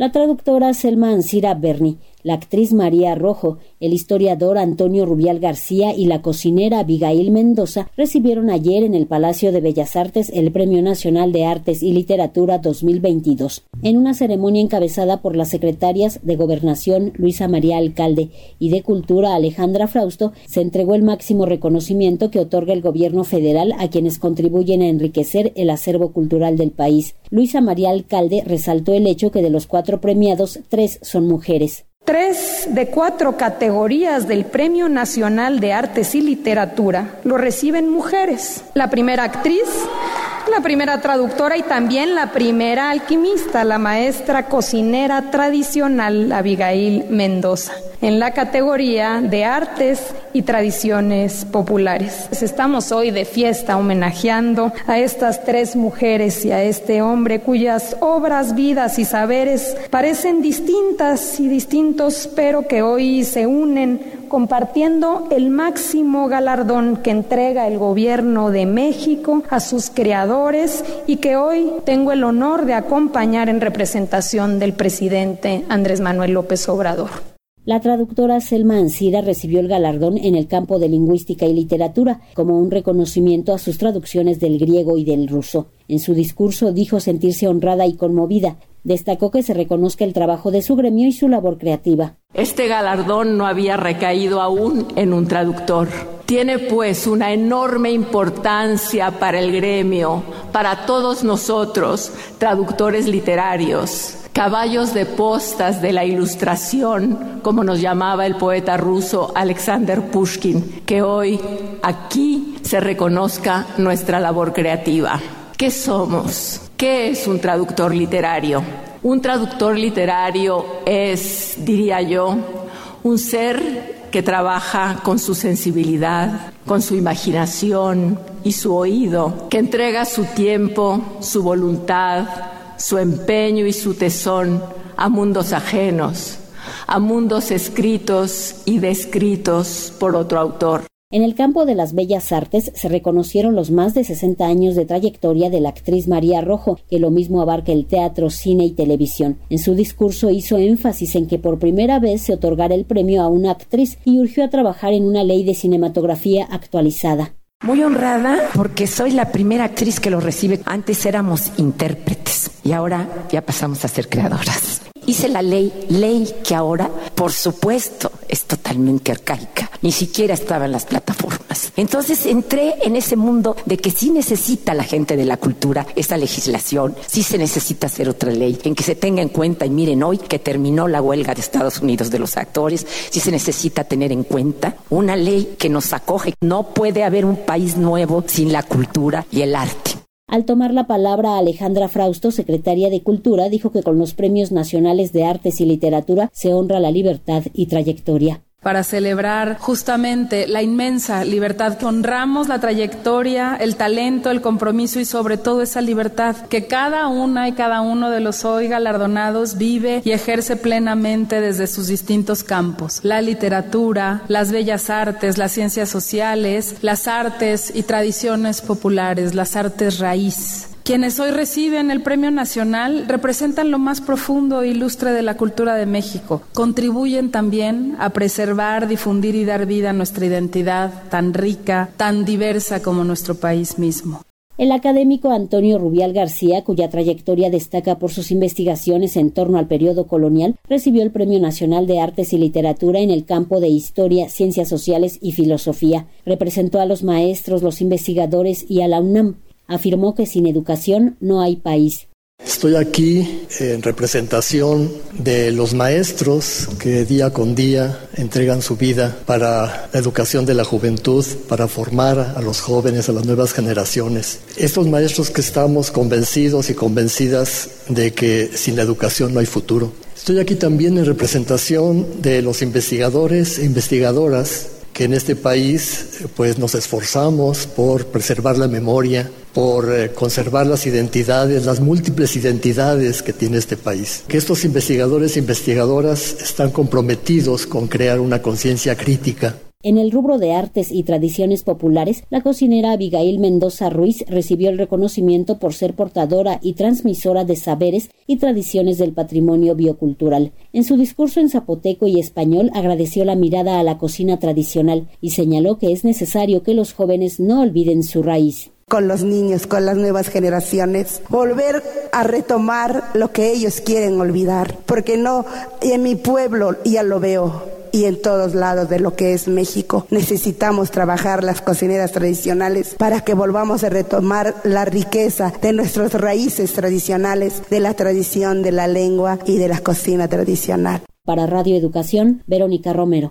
La traductora Selma Ansira Berni la actriz María Rojo, el historiador Antonio Rubial García y la cocinera Abigail Mendoza recibieron ayer en el Palacio de Bellas Artes el Premio Nacional de Artes y Literatura 2022, en una ceremonia encabezada por las secretarias de Gobernación Luisa María Alcalde y de Cultura Alejandra Frausto, se entregó el máximo reconocimiento que otorga el gobierno federal a quienes contribuyen a enriquecer el acervo cultural del país. Luisa María Alcalde resaltó el hecho que de los cuatro premiados, tres son mujeres. Tres de cuatro categorías del Premio Nacional de Artes y Literatura lo reciben mujeres. La primera actriz, la primera traductora y también la primera alquimista, la maestra cocinera tradicional Abigail Mendoza, en la categoría de artes y tradiciones populares. Estamos hoy de fiesta homenajeando a estas tres mujeres y a este hombre cuyas obras, vidas y saberes parecen distintas y distintos, pero que hoy se unen compartiendo el máximo galardón que entrega el gobierno de México a sus creadores y que hoy tengo el honor de acompañar en representación del presidente Andrés Manuel López Obrador. La traductora Selma Ansira recibió el galardón en el campo de lingüística y literatura como un reconocimiento a sus traducciones del griego y del ruso. En su discurso dijo sentirse honrada y conmovida. Destacó que se reconozca el trabajo de su gremio y su labor creativa. Este galardón no había recaído aún en un traductor. Tiene pues una enorme importancia para el gremio, para todos nosotros, traductores literarios caballos de postas de la ilustración, como nos llamaba el poeta ruso Alexander Pushkin, que hoy aquí se reconozca nuestra labor creativa. ¿Qué somos? ¿Qué es un traductor literario? Un traductor literario es, diría yo, un ser que trabaja con su sensibilidad, con su imaginación y su oído, que entrega su tiempo, su voluntad, su empeño y su tesón a mundos ajenos, a mundos escritos y descritos por otro autor. En el campo de las bellas artes se reconocieron los más de 60 años de trayectoria de la actriz María Rojo, que lo mismo abarca el teatro, cine y televisión. En su discurso hizo énfasis en que por primera vez se otorgara el premio a una actriz y urgió a trabajar en una ley de cinematografía actualizada. Muy honrada porque soy la primera actriz que lo recibe. Antes éramos intérpretes y ahora ya pasamos a ser creadoras. Hice la ley, ley que ahora, por supuesto, es totalmente arcaica. Ni siquiera estaba en las plataformas. Entonces entré en ese mundo de que sí necesita la gente de la cultura esa legislación, sí se necesita hacer otra ley, en que se tenga en cuenta, y miren hoy que terminó la huelga de Estados Unidos de los actores, sí se necesita tener en cuenta una ley que nos acoge. No puede haber un país nuevo sin la cultura y el arte. Al tomar la palabra, Alejandra Frausto, secretaria de Cultura, dijo que con los premios nacionales de artes y literatura se honra la libertad y trayectoria para celebrar justamente la inmensa libertad que honramos la trayectoria, el talento, el compromiso y sobre todo esa libertad que cada una y cada uno de los hoy galardonados vive y ejerce plenamente desde sus distintos campos. La literatura, las bellas artes, las ciencias sociales, las artes y tradiciones populares, las artes raíz. Quienes hoy reciben el Premio Nacional representan lo más profundo e ilustre de la cultura de México. Contribuyen también a preservar, difundir y dar vida a nuestra identidad tan rica, tan diversa como nuestro país mismo. El académico Antonio Rubial García, cuya trayectoria destaca por sus investigaciones en torno al periodo colonial, recibió el Premio Nacional de Artes y Literatura en el campo de Historia, Ciencias Sociales y Filosofía. Representó a los maestros, los investigadores y a la UNAM afirmó que sin educación no hay país. Estoy aquí en representación de los maestros que día con día entregan su vida para la educación de la juventud, para formar a los jóvenes, a las nuevas generaciones. Estos maestros que estamos convencidos y convencidas de que sin la educación no hay futuro. Estoy aquí también en representación de los investigadores e investigadoras que en este país pues nos esforzamos por preservar la memoria, por eh, conservar las identidades, las múltiples identidades que tiene este país. Que estos investigadores e investigadoras están comprometidos con crear una conciencia crítica En el rubro de artes y tradiciones populares, la cocinera Abigail Mendoza Ruiz recibió el reconocimiento por ser portadora y transmisora de saberes y tradiciones del patrimonio biocultural. En su discurso en zapoteco y español agradeció la mirada a la cocina tradicional y señaló que es necesario que los jóvenes no olviden su raíz con los niños, con las nuevas generaciones, volver a retomar lo que ellos quieren olvidar, porque no, en mi pueblo ya lo veo, y en todos lados de lo que es México. Necesitamos trabajar las cocineras tradicionales para que volvamos a retomar la riqueza de nuestras raíces tradicionales, de la tradición de la lengua y de la cocina tradicional. Para Radio Educación, Verónica Romero.